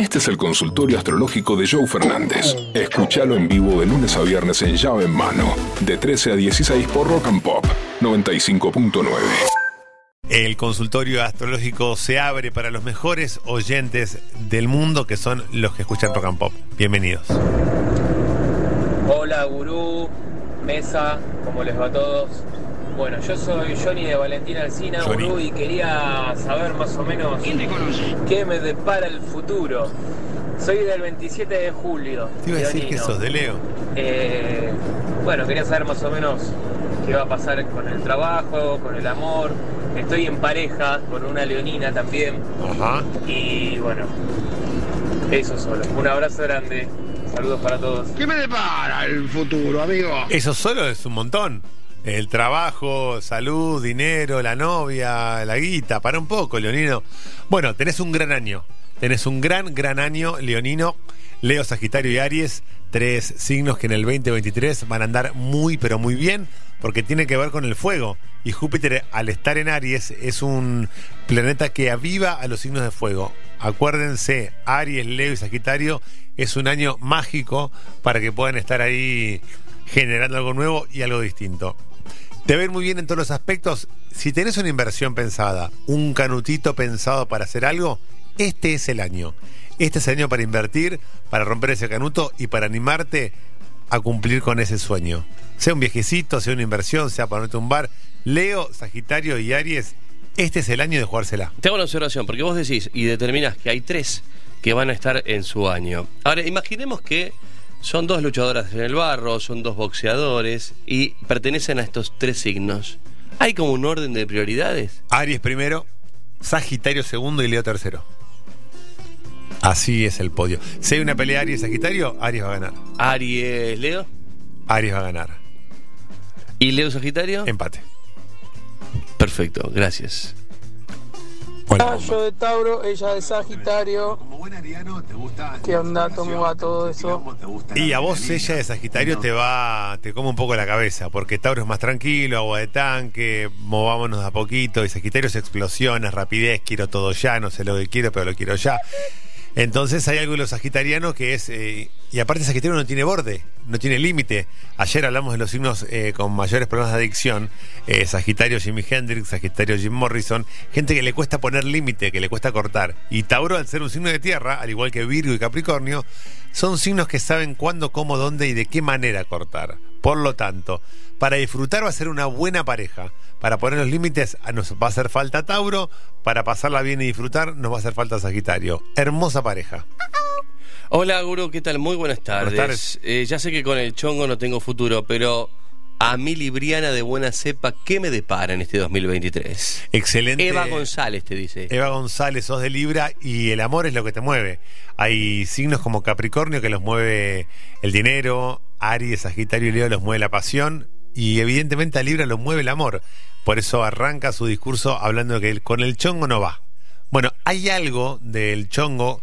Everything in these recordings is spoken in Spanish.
Este es el consultorio astrológico de Joe Fernández. Escúchalo en vivo de lunes a viernes en llave en mano, de 13 a 16 por Rock and Pop 95.9. El consultorio astrológico se abre para los mejores oyentes del mundo, que son los que escuchan Rock and Pop. Bienvenidos. Hola, gurú, mesa, ¿cómo les va a todos? Bueno, yo soy Johnny de Valentina Alcina, Johnny. gurú, y quería saber más o menos qué me depara el futuro. Soy del 27 de julio. Te iba a decir que sos de Leo. Eh, bueno, quería saber más o menos qué va a pasar con el trabajo, con el amor. Estoy en pareja con una leonina también. Ajá. Y bueno, eso solo. Un abrazo grande. Saludos para todos. ¿Qué me depara el futuro, amigo? Eso solo es un montón. El trabajo, salud, dinero, la novia, la guita, para un poco, Leonino. Bueno, tenés un gran año. Tenés un gran, gran año, Leonino. Leo, Sagitario y Aries, tres signos que en el 2023 van a andar muy, pero muy bien, porque tiene que ver con el fuego. Y Júpiter, al estar en Aries, es un planeta que aviva a los signos de fuego. Acuérdense, Aries, Leo y Sagitario es un año mágico para que puedan estar ahí generando algo nuevo y algo distinto. Te va a ir muy bien en todos los aspectos. Si tenés una inversión pensada, un canutito pensado para hacer algo, este es el año. Este es el año para invertir, para romper ese canuto y para animarte a cumplir con ese sueño. Sea un viejecito, sea una inversión, sea para ponerte un bar. Leo, Sagitario y Aries, este es el año de jugársela. Te hago una observación, porque vos decís y determinás que hay tres que van a estar en su año. Ahora, imaginemos que son dos luchadoras en el barro, son dos boxeadores y pertenecen a estos tres signos. ¿Hay como un orden de prioridades? Aries primero, Sagitario segundo y Leo tercero. Así es el podio. Si hay una pelea Aries-Sagitario, Aries va a ganar. Aries, Leo Aries va a ganar. y Leo Sagitario. Empate. Perfecto, gracias. Hola. Yo de Tauro, ella de Sagitario. ¿Qué onda? ¿Cómo va todo eso? Y a vos ella de Sagitario te va, te come un poco la cabeza, porque Tauro es más tranquilo, agua de tanque, movámonos a poquito, y Sagitario es explosiones, rapidez, quiero todo ya, no sé lo que quiero, pero lo quiero ya. Entonces hay algo de los sagitarianos que es, eh, y aparte Sagitario no tiene borde, no tiene límite. Ayer hablamos de los signos eh, con mayores problemas de adicción, eh, Sagitario Jimi Hendrix, Sagitario Jim Morrison, gente que le cuesta poner límite, que le cuesta cortar. Y Tauro al ser un signo de tierra, al igual que Virgo y Capricornio, son signos que saben cuándo, cómo, dónde y de qué manera cortar. Por lo tanto, para disfrutar va a ser una buena pareja. Para poner los límites ah, nos va a hacer falta Tauro. Para pasarla bien y disfrutar nos va a hacer falta Sagitario. Hermosa pareja. Hola, Guru, ¿qué tal? Muy buenas tardes. Buenas tardes. Eh, ya sé que con el chongo no tengo futuro, pero a mi libriana de buena cepa, ¿qué me depara en este 2023? Excelente. Eva González te dice. Eva González, sos de Libra y el amor es lo que te mueve. Hay signos como Capricornio que los mueve el dinero, Aries, Sagitario y Leo los mueve la pasión y evidentemente a Libra lo mueve el amor. Por eso arranca su discurso hablando de que con el chongo no va. Bueno, hay algo del chongo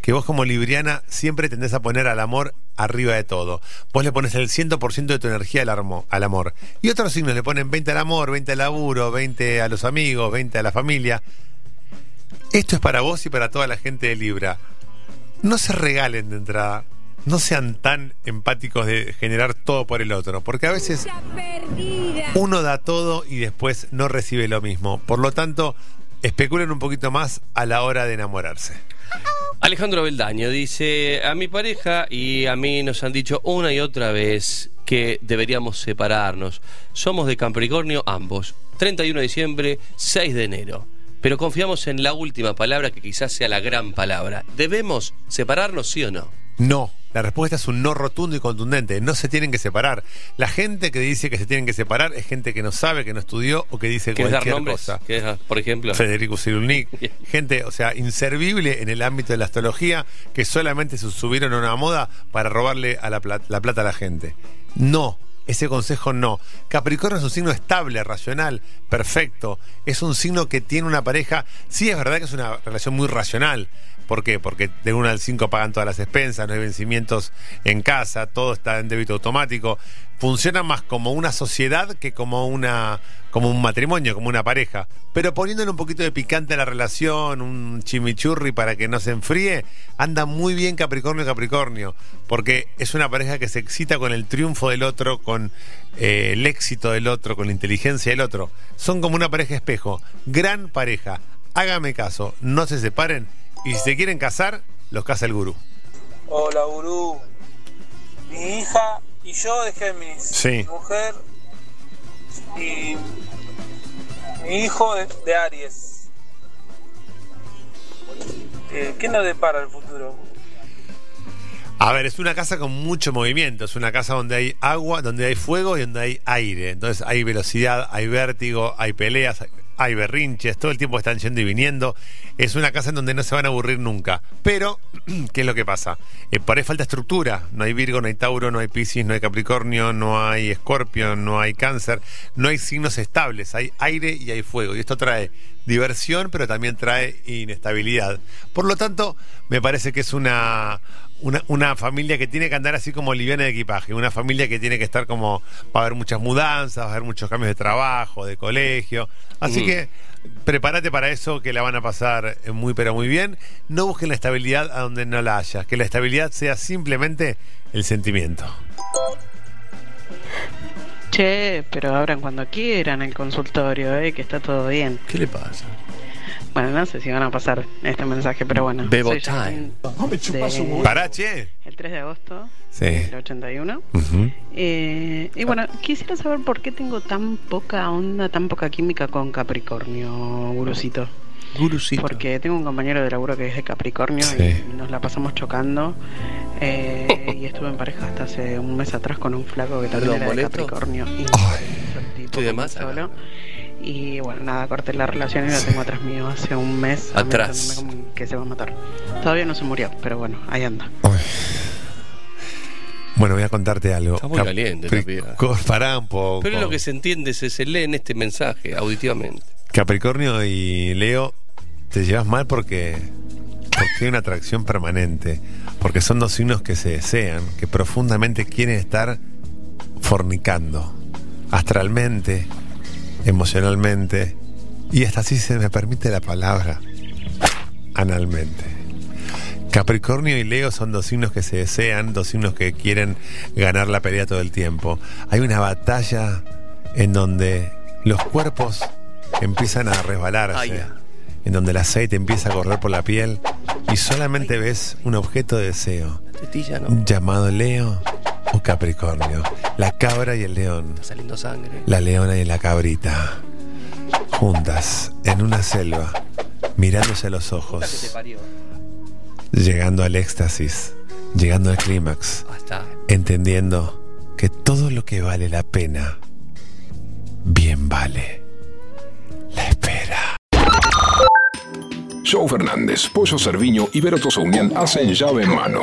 que vos como libriana siempre tendés a poner al amor arriba de todo. Vos le pones el 100% de tu energía al, al amor. Y otros signos le ponen 20 al amor, 20 al laburo, 20 a los amigos, 20 a la familia. Esto es para vos y para toda la gente de Libra. No se regalen de entrada. No sean tan empáticos de generar todo por el otro. Porque a veces uno da todo y después no recibe lo mismo. Por lo tanto, especulen un poquito más a la hora de enamorarse. Alejandro Beldaño dice, a mi pareja y a mí nos han dicho una y otra vez que deberíamos separarnos. Somos de Capricornio ambos. 31 de diciembre, 6 de enero. Pero confiamos en la última palabra que quizás sea la gran palabra. ¿Debemos separarnos, sí o no? No. La respuesta es un no rotundo y contundente. No se tienen que separar. La gente que dice que se tienen que separar es gente que no sabe, que no estudió o que dice ¿Quieres dar cualquier nombres? cosa. ¿Quieres dar, por ejemplo? Federico Cirulnik, gente, o sea, inservible en el ámbito de la astrología, que solamente se subieron a una moda para robarle a la, la plata a la gente. No, ese consejo no. Capricornio es un signo estable, racional, perfecto. Es un signo que tiene una pareja, sí es verdad que es una relación muy racional, ¿Por qué? Porque de 1 al 5 pagan todas las expensas, no hay vencimientos en casa, todo está en débito automático. Funciona más como una sociedad que como una como un matrimonio, como una pareja. Pero poniéndole un poquito de picante a la relación, un chimichurri para que no se enfríe, anda muy bien Capricornio Capricornio. Porque es una pareja que se excita con el triunfo del otro, con eh, el éxito del otro, con la inteligencia del otro. Son como una pareja espejo. Gran pareja. Hágame caso, no se separen. Y si se quieren casar, los casa el gurú. Hola, gurú. Mi hija y yo de Géminis. Sí. Mi mujer y mi hijo de, de Aries. Eh, ¿Qué nos depara el futuro? A ver, es una casa con mucho movimiento, es una casa donde hay agua, donde hay fuego y donde hay aire. Entonces hay velocidad, hay vértigo, hay peleas, hay berrinches, todo el tiempo están yendo y viniendo. Es una casa en donde no se van a aburrir nunca. Pero, ¿qué es lo que pasa? Eh, por ahí falta estructura. No hay Virgo, no hay Tauro, no hay Piscis, no hay Capricornio, no hay Escorpio, no hay Cáncer. No hay signos estables. Hay aire y hay fuego. Y esto trae diversión, pero también trae inestabilidad. Por lo tanto, me parece que es una, una, una familia que tiene que andar así como liviana de equipaje, una familia que tiene que estar como, va a haber muchas mudanzas, va a haber muchos cambios de trabajo, de colegio. Así Mm. que prepárate para eso, que la van a pasar muy pero muy bien. No busquen la estabilidad a donde no la haya, que la estabilidad sea simplemente el sentimiento. Che, pero abran cuando quieran el consultorio, eh, que está todo bien. ¿Qué le pasa? Bueno, no sé si van a pasar este mensaje, pero bueno. Bebo Soy Jacqueline de- Pará, che. El 3 de agosto Sí. del 81. Ujú. Eh, y bueno, quisiera saber por qué tengo tan poca onda, tan poca química con Capricornio, Gurucito. Gurucito. Porque tengo un compañero de laburo que es de Capricornio Sí. y nos la pasamos chocando. eh, y estuve en pareja hasta hace un mes atrás con un flaco que también era de. Capricornio. Y Estoy de más acá. Y bueno, nada, corté la relación y la tengo atrás mío hace un mes. Atrás. que se va a matar. Todavía no se murió, pero bueno, ahí anda. Bueno, voy a contarte algo. Está muy caliente la piba. Capricornio- Pará un poco. Pero es lo que se entiende, se, se lee en este mensaje auditivamente. Capricornio y Leo, te llevas mal porque, porque hay una atracción permanente. Porque son dos signos que se desean, que profundamente quieren estar fornicando. Astralmente, emocionalmente. Y hasta así se me permite la palabra. Analmente. Capricornio y Leo son dos signos que se desean, dos signos que quieren ganar la pelea todo el tiempo. Hay una batalla en donde los cuerpos empiezan a resbalarse, Ay, en donde el aceite empieza a correr por la piel y solamente ves un objeto de deseo Tetilla, ¿no? llamado Leo o Capricornio, la cabra y el león, Está saliendo sangre. la leona y la cabrita, juntas en una selva, mirándose a los Puta que te ojos, parió. llegando al éxtasis, llegando al clímax, Hasta. entendiendo que todo lo que vale la pena, bien vale la espera. Joe Fernández, Pollo Cerviño y Vero Unión hacen llave en mano.